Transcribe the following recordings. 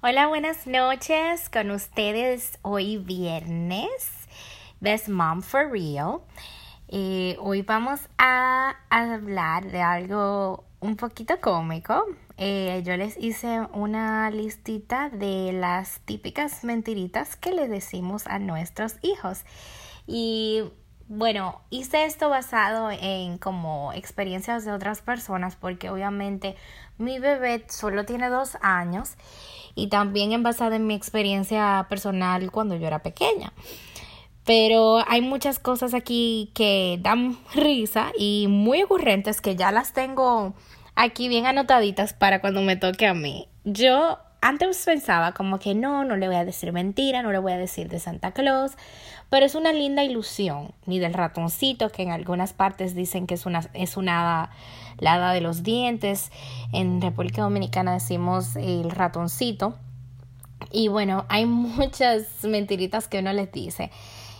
Hola, buenas noches. Con ustedes hoy viernes. Best Mom for Real. Eh, hoy vamos a hablar de algo un poquito cómico. Eh, yo les hice una listita de las típicas mentiritas que le decimos a nuestros hijos. Y bueno, hice esto basado en como experiencias de otras personas porque obviamente mi bebé solo tiene dos años y también en basado en mi experiencia personal cuando yo era pequeña. Pero hay muchas cosas aquí que dan risa y muy ocurrentes que ya las tengo aquí bien anotaditas para cuando me toque a mí. Yo antes pensaba como que no, no le voy a decir mentira, no le voy a decir de Santa Claus, pero es una linda ilusión, ni del ratoncito, que en algunas partes dicen que es una, es una la de los dientes, en República Dominicana decimos el ratoncito, y bueno, hay muchas mentiritas que uno les dice,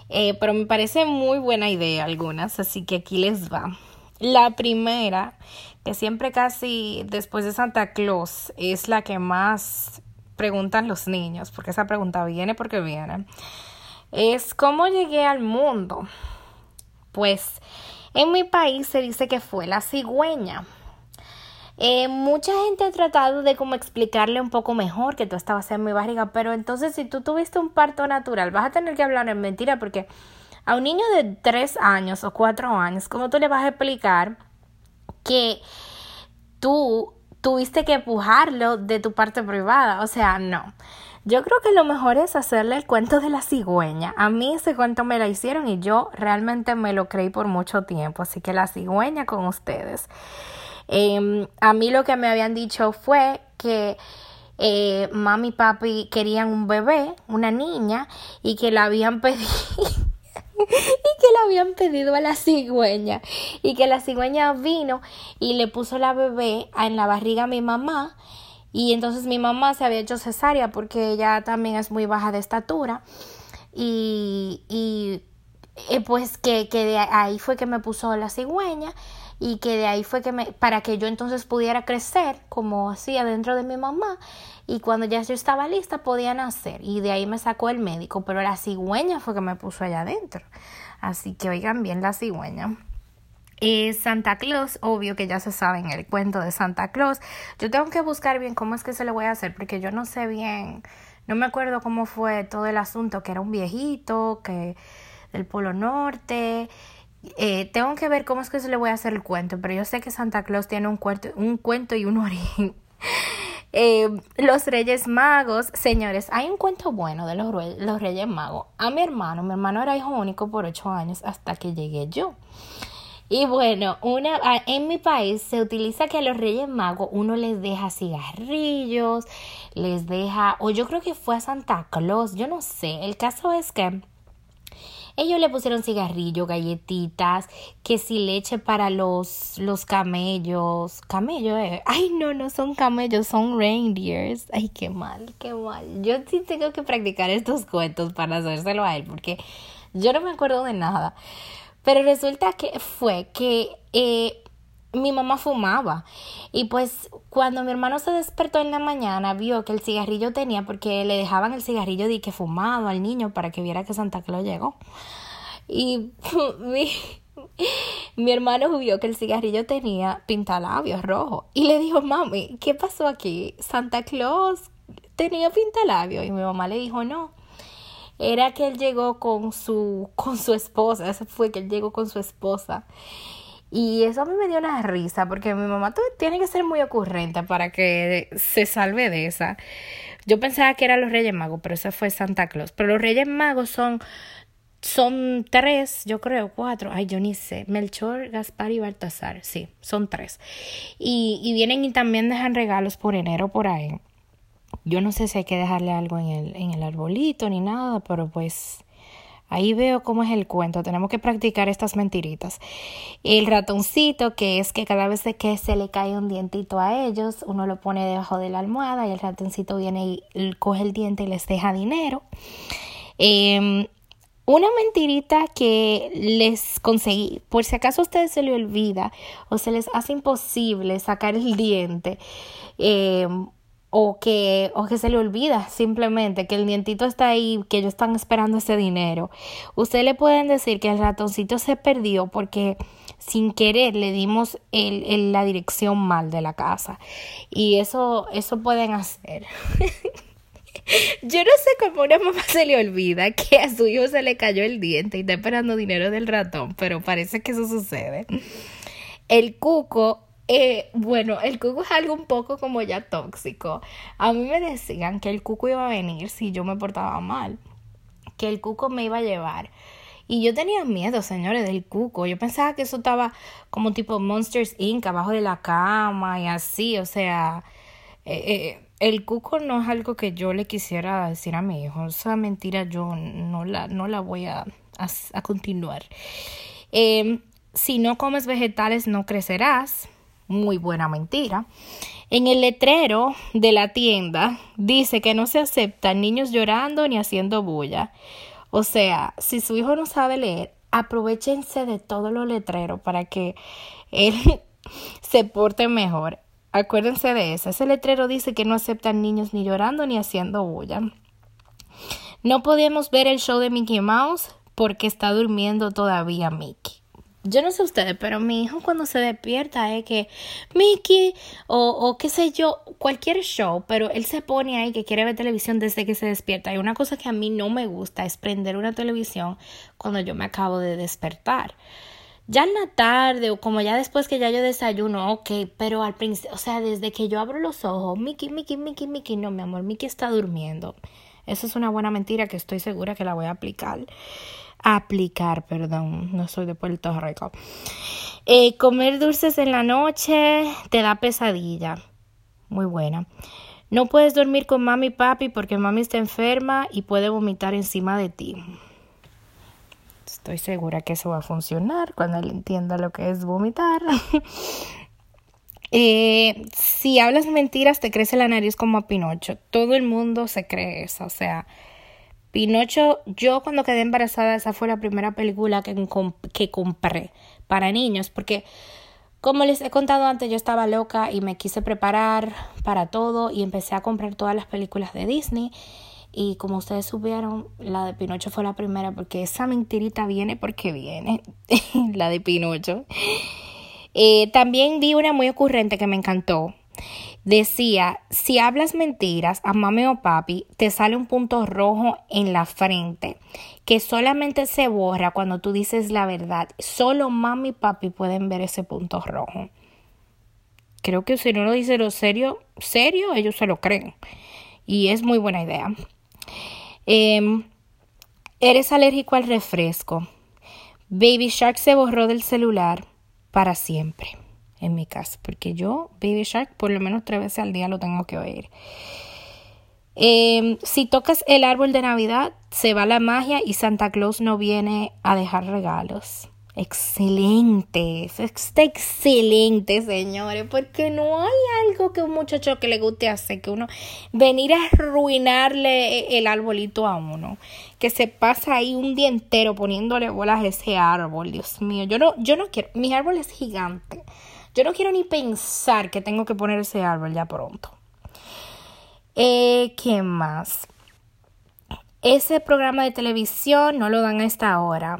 eh, pero me parece muy buena idea algunas, así que aquí les va. La primera, que siempre casi después de Santa Claus es la que más preguntan los niños, porque esa pregunta viene porque viene, es ¿cómo llegué al mundo? Pues en mi país se dice que fue la cigüeña. Eh, mucha gente ha tratado de como explicarle un poco mejor que tú estabas en mi barriga, pero entonces si tú tuviste un parto natural, vas a tener que hablar en mentira porque a un niño de tres años o cuatro años, ¿cómo tú le vas a explicar que tú tuviste que empujarlo de tu parte privada? O sea, no. Yo creo que lo mejor es hacerle el cuento de la cigüeña. A mí ese cuento me lo hicieron y yo realmente me lo creí por mucho tiempo. Así que la cigüeña con ustedes. Em, a mí lo que me habían dicho fue que eh, mami y papi querían un bebé, una niña, y que la habían pedido y que le habían pedido a la cigüeña y que la cigüeña vino y le puso la bebé en la barriga a mi mamá y entonces mi mamá se había hecho cesárea porque ella también es muy baja de estatura y, y eh, pues que, que de ahí fue que me puso la cigüeña y que de ahí fue que me, para que yo entonces pudiera crecer como así adentro de mi mamá y cuando ya yo estaba lista podía nacer y de ahí me sacó el médico, pero la cigüeña fue que me puso allá adentro. Así que oigan bien la cigüeña. Y Santa Claus, obvio que ya se sabe en el cuento de Santa Claus. Yo tengo que buscar bien cómo es que se le voy a hacer porque yo no sé bien, no me acuerdo cómo fue todo el asunto, que era un viejito, que del Polo Norte eh, tengo que ver cómo es que se le voy a hacer el cuento, pero yo sé que Santa Claus tiene un, cuento, un cuento y un origen. Eh, los Reyes Magos, señores, hay un cuento bueno de los, los Reyes Magos. A mi hermano, mi hermano era hijo único por ocho años hasta que llegué yo. Y bueno, una, en mi país se utiliza que a los Reyes Magos uno les deja cigarrillos, les deja, o yo creo que fue a Santa Claus, yo no sé. El caso es que ellos le pusieron cigarrillo, galletitas, que si leche para los, los camellos. Camello, eh. Ay, no, no son camellos, son reindeers. Ay, qué mal, qué mal. Yo sí tengo que practicar estos cuentos para hacérselo a él, porque yo no me acuerdo de nada. Pero resulta que fue que eh, mi mamá fumaba. Y pues cuando mi hermano se despertó en la mañana, vio que el cigarrillo tenía, porque le dejaban el cigarrillo de que fumado al niño para que viera que Santa Claus llegó. Y mi, mi hermano vio que el cigarrillo tenía pintalabios rojo. Y le dijo, mami, ¿qué pasó aquí? Santa Claus tenía pintalabios. Y mi mamá le dijo, no. Era que él llegó con su, con su esposa. Ese fue que él llegó con su esposa. Y eso a mí me dio una risa porque mi mamá tiene que ser muy ocurrente para que se salve de esa. Yo pensaba que eran los Reyes Magos, pero ese fue Santa Claus. Pero los Reyes Magos son, son tres, yo creo, cuatro. Ay, yo ni sé. Melchor, Gaspar y Baltasar. Sí, son tres. Y, y vienen y también dejan regalos por enero por ahí. Yo no sé si hay que dejarle algo en el, en el arbolito ni nada, pero pues Ahí veo cómo es el cuento. Tenemos que practicar estas mentiritas. El ratoncito, que es que cada vez que se le cae un dientito a ellos, uno lo pone debajo de la almohada y el ratoncito viene y coge el diente y les deja dinero. Em, una mentirita que les conseguí, por si acaso a ustedes se le olvida o se les hace imposible sacar el diente, eh, o que, o que se le olvida simplemente que el dientito está ahí, que ellos están esperando ese dinero. Ustedes le pueden decir que el ratoncito se perdió porque sin querer le dimos el, la dirección mal de la casa. Y eso, eso pueden hacer. Yo no sé cómo a una mamá se le olvida que a su hijo se le cayó el diente y está esperando dinero del ratón, pero parece que eso sucede. El cuco eh, bueno, el cuco es algo un poco como ya tóxico. A mí me decían que el cuco iba a venir si yo me portaba mal, que el cuco me iba a llevar. Y yo tenía miedo, señores, del cuco. Yo pensaba que eso estaba como tipo Monsters Inc. abajo de la cama y así. O sea, eh, eh, el cuco no es algo que yo le quisiera decir a mi hijo. Esa mentira yo no la, no la voy a, a, continuar. si no comes vegetales, no crecerás muy buena mentira. En el letrero de la tienda dice que no se aceptan niños llorando ni haciendo bulla. O sea, si su hijo no sabe leer, aprovechense de todos los letreros para que él se porte mejor. Acuérdense de eso. Ese letrero dice que no aceptan niños ni llorando ni haciendo bulla. No podemos ver el show de Mickey Mouse porque está durmiendo todavía Mickey yo no sé ustedes, pero mi hijo cuando se despierta es que Mickey o, o qué sé yo, cualquier show, pero él se pone ahí que quiere ver televisión desde que se despierta. Y una cosa que a mí no me gusta es prender una televisión cuando yo me acabo de despertar. Ya en la tarde o como ya después que ya yo desayuno, ok, pero al principio, o sea, desde que yo abro los ojos, Mickey, Mickey, Mickey, Mickey, no, mi amor, Mickey está durmiendo. Esa es una buena mentira que estoy segura que la voy a aplicar aplicar, perdón, no soy de Puerto Rico. Eh, comer dulces en la noche te da pesadilla. Muy buena. No puedes dormir con mami y papi porque mami está enferma y puede vomitar encima de ti. Estoy segura que eso va a funcionar cuando él entienda lo que es vomitar. eh, si hablas mentiras, te crece la nariz como a Pinocho. Todo el mundo se cree eso. O sea, Pinocho, yo cuando quedé embarazada, esa fue la primera película que, que compré para niños, porque como les he contado antes, yo estaba loca y me quise preparar para todo y empecé a comprar todas las películas de Disney. Y como ustedes supieron, la de Pinocho fue la primera porque esa mentirita viene porque viene, la de Pinocho. Eh, también vi una muy ocurrente que me encantó decía, si hablas mentiras a mami o papi, te sale un punto rojo en la frente que solamente se borra cuando tú dices la verdad. Solo mami y papi pueden ver ese punto rojo. Creo que si no lo dice lo serio, serio, ellos se lo creen. Y es muy buena idea. Em, eres alérgico al refresco. Baby Shark se borró del celular para siempre en mi casa, porque yo Baby Shark por lo menos tres veces al día lo tengo que oír. Em, si tocas el árbol de Navidad, se va la magia y Santa Claus no viene a dejar regalos. Excelente, está excelente, señores, porque no hay algo que un muchacho que le guste hacer, que uno venir a arruinarle el arbolito a uno, que se pasa ahí un día entero poniéndole bolas a ese árbol, Dios mío, yo no, yo no quiero, mi árbol es gigante, yo no quiero ni pensar que tengo que poner ese árbol ya pronto. Eh, ¿Qué más? Ese programa de televisión no lo dan a esta hora.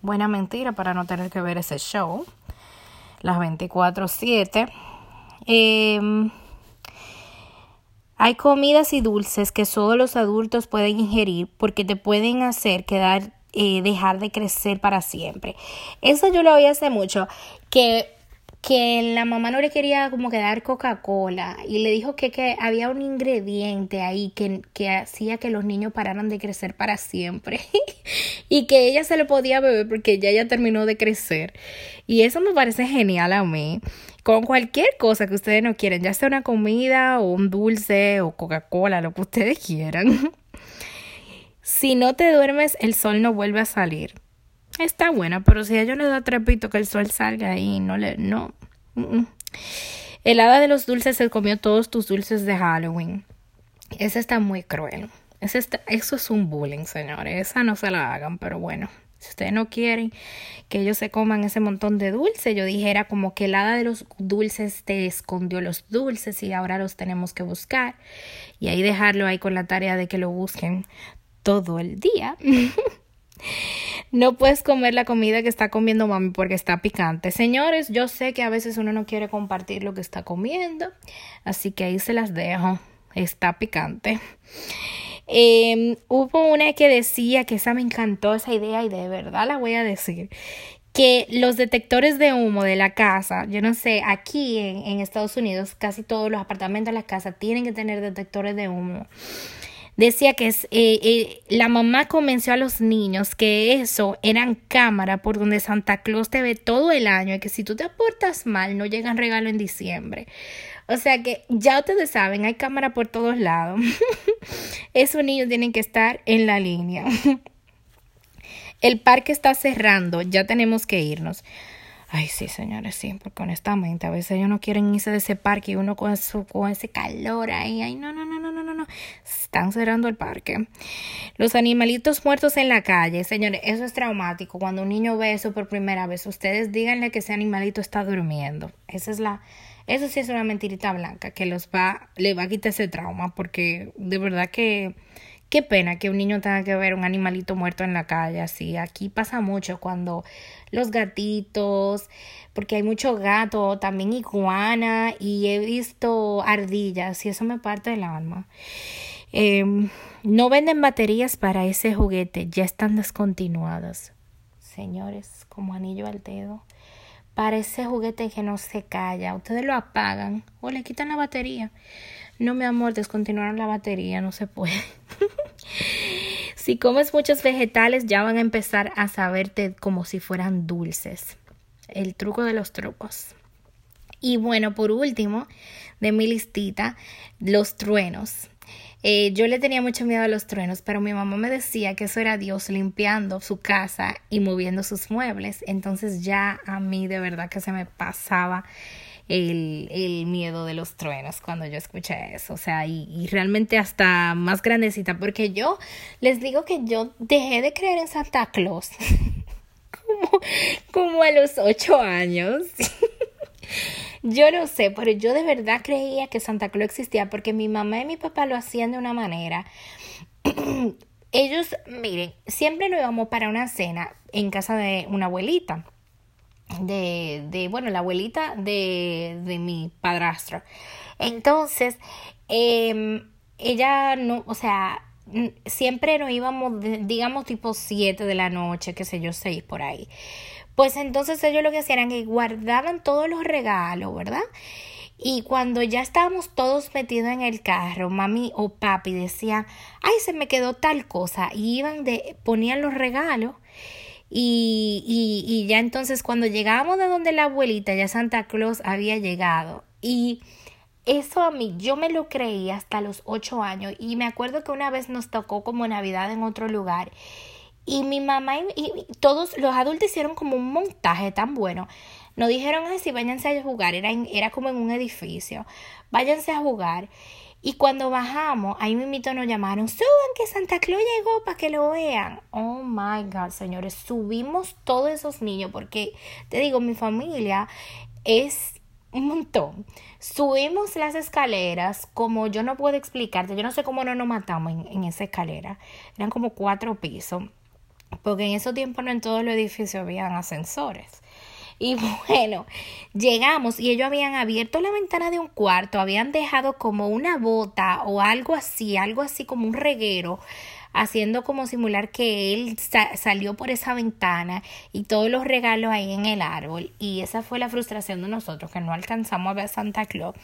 Buena mentira para no tener que ver ese show. Las 24-7. Em, hay comidas y dulces que solo los adultos pueden ingerir porque te pueden hacer quedar, eh, dejar de crecer para siempre. Eso yo lo oí hace mucho. Que que la mamá no le quería como que dar Coca-Cola y le dijo que, que, había un ingrediente ahí que, que hacía que los niños pararan de crecer para siempre y que ella se lo podía beber porque ya ya terminó de crecer. Y eso me parece genial a mí. Con cualquier cosa que ustedes no quieren, ya sea una comida o un dulce o Coca-Cola, lo que ustedes quieran. si no te duermes, el sol no vuelve a salir. Está buena, pero si a ellos les da trepito que el sol salga ahí, no le, no. El hada de los dulces se comió todos tus dulces de Halloween. Esa está muy cruel. Ese está, eso es un bullying, señores. Esa no se la hagan, pero bueno. Si ustedes no quieren que ellos se coman ese montón de dulce, yo dijera como que el hada de los dulces te escondió los dulces y ahora los tenemos que buscar. Y ahí dejarlo ahí con la tarea de que lo busquen todo el día. no puedes comer la comida que está comiendo mami porque está picante. Señores, yo sé que a veces uno no quiere compartir lo que está comiendo, así que ahí se las dejo. Está picante. Em, hubo una que decía que esa me encantó esa idea y de verdad la voy a decir que los detectores de humo de la casa, yo no sé, aquí en, en Estados Unidos casi todos los apartamentos de la casa tienen que tener detectores de humo decía que eh, eh, la mamá convenció a los niños que eso eran cámara por donde Santa Claus te ve todo el año y que si tú te portas mal no llegan regalo en diciembre. O sea que ya ustedes saben, hay cámara por todos lados. Esos niños tienen que estar en la línea. El parque está cerrando, ya tenemos que irnos. Ay, sí, señores, sí, porque honestamente a veces ellos no quieren irse de ese parque y uno con, su, con ese calor ahí. Ay, no, no, no, no, no, no, no. Están cerrando el parque. Los animalitos muertos en la calle, señores, eso es traumático. Cuando un niño ve eso por primera vez, ustedes díganle que ese animalito está durmiendo. Esa es la. Eso sí es una mentirita blanca que los va, le va a quitar ese trauma, porque de verdad que Qué pena que un niño tenga que ver un animalito muerto en la calle así. Aquí pasa mucho cuando los gatitos, porque hay mucho gato, también iguana y he visto ardillas y eso me parte del alma. Em, no venden baterías para ese juguete, ya están descontinuadas. Señores, como anillo al dedo. Para ese juguete que no se calla, ustedes lo apagan o le quitan la batería. No, mi amor, descontinuaron la batería, no se puede. si comes muchos vegetales, ya van a empezar a saberte como si fueran dulces. El truco de los trucos. Y bueno, por último, de mi listita, los truenos. Eh, yo le tenía mucho miedo a los truenos, pero mi mamá me decía que eso era Dios limpiando su casa y moviendo sus muebles. Entonces ya a mí de verdad que se me pasaba el, el miedo de los truenos cuando yo escuché eso. O sea, y, y realmente hasta más grandecita, porque yo les digo que yo dejé de creer en Santa Claus como, como a los ocho años. Yo no sé, pero yo de verdad creía que Santa Claus existía porque mi mamá y mi papá lo hacían de una manera. Ellos, miren, siempre nos íbamos para una cena en casa de una abuelita de, de bueno, la abuelita de, de mi padrastro. Entonces, eh, ella no, o sea, siempre nos íbamos, digamos, tipo 7 de la noche, qué sé yo, 6 por ahí. Pues entonces ellos lo que hacían era que guardaban todos los regalos, ¿verdad? Y cuando ya estábamos todos metidos en el carro, mami o papi decían, ay, se me quedó tal cosa. Y iban de, ponían los regalos y, y, ya entonces cuando llegábamos de donde la abuelita, ya Santa Claus había llegado. Y eso a mí, yo me lo creí hasta los ocho años. Y me acuerdo que una vez nos tocó como Navidad en otro lugar. Y mi mamá y, todos los adultos hicieron como un montaje tan bueno. Nos dijeron así, váyanse a jugar. Era, era como en un edificio. Váyanse a jugar. Y cuando bajamos, ahí mismito nos llamaron, suban que Santa Claus llegó para que lo vean. Oh my God, señores, subimos todos esos niños porque, te digo, mi familia es un montón. Subimos las escaleras, como yo no puedo explicarte, yo no sé cómo no nos matamos en, en esa escalera. Eran como cuatro pisos, porque en esos tiempos no en todos los edificios habían ascensores. Y bueno, llegamos y ellos habían abierto la ventana de un cuarto, habían dejado como una bota o algo así, algo así como un reguero haciendo como simular que él salió por esa ventana y todos los regalos ahí en el árbol. Y esa fue la frustración de nosotros, que no alcanzamos a ver Santa Claus.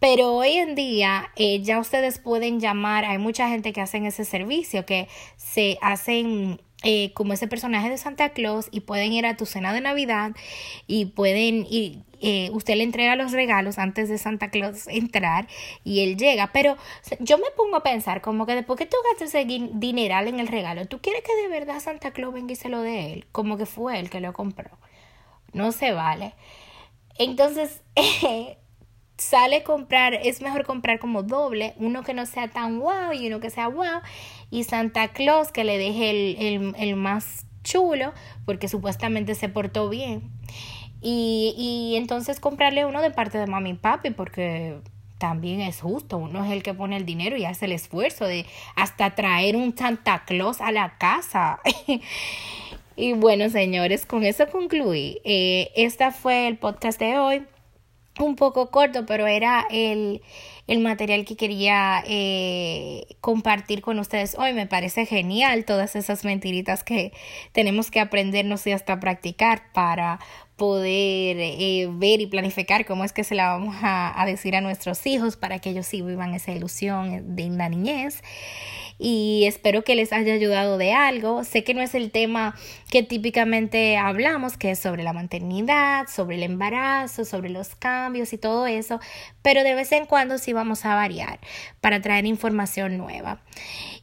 Pero hoy en día eh, ya ustedes pueden llamar, hay mucha gente que hacen ese servicio, que se hacen eh, como ese personaje de Santa Claus y pueden ir a tu cena de Navidad y pueden ir, eh, usted le entrega los regalos antes de Santa Claus entrar y él llega. Pero yo me pongo a pensar como que después que tú gastes ese dineral en el regalo, ¿tú quieres que de verdad Santa Claus venga y se lo dé él? Como que fue él que lo compró. No se vale. Entonces, sale comprar, es mejor comprar como doble, uno que no sea tan wow y uno que sea wow, y Santa Claus que le deje el, el, el más chulo porque supuestamente se portó bien. Y, y entonces comprarle uno de parte de mami y papi porque también es justo, uno es el que pone el dinero y hace el esfuerzo de hasta traer un Santa Claus a la casa. y bueno, señores, con eso concluí. Este fue el podcast de hoy. Un poco corto, pero era el, el material que quería eh, compartir con ustedes hoy. Me parece genial todas esas mentiritas que tenemos que aprendernos y hasta practicar para poder eh, ver y planificar cómo es que se la vamos a, a, decir a nuestros hijos para que ellos sí vivan esa ilusión de la niñez y espero que les haya ayudado de algo. Sé que no es el tema que típicamente hablamos, que es sobre la maternidad, sobre el embarazo, sobre los cambios y todo eso, pero de vez en cuando sí vamos a variar para traer información nueva.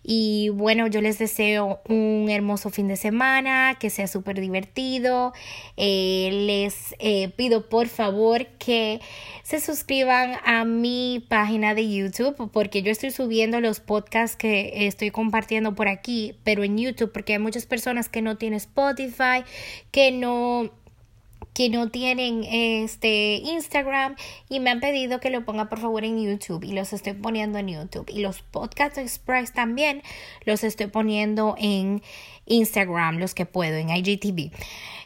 Y bueno, yo les deseo un hermoso fin de semana, que sea súper divertido. Eh, les eh, pido por favor que se suscriban a mi página de YouTube porque yo estoy subiendo los podcasts que estoy compartiendo por aquí, pero en YouTube porque hay muchas personas que no tienen Spotify, que no que no tienen este Instagram y me han pedido que lo ponga por favor en YouTube y los estoy poniendo en YouTube y los Podcast Express también los estoy poniendo en Instagram los que puedo en IGTV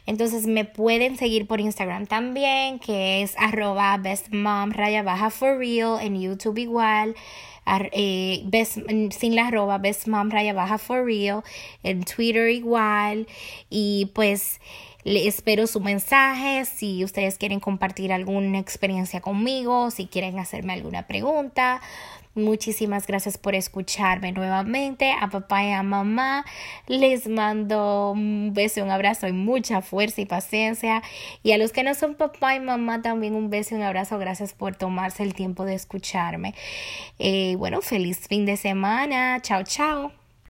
entonces me pueden seguir por Instagram también que es arroba bestmom raya baja for real en YouTube igual eh, sin la arroba bestmom raya baja for real en Twitter igual y pues le espero su mensaje si ustedes quieren compartir alguna experiencia conmigo, si quieren hacerme alguna pregunta. Muchísimas gracias por escucharme nuevamente. A papá y a mamá les mando un beso, un abrazo y mucha fuerza y paciencia. Y a los que no son papá y mamá también un beso y un abrazo. Gracias por tomarse el tiempo de escucharme. Eh, bueno, feliz fin de semana. Chao, chao.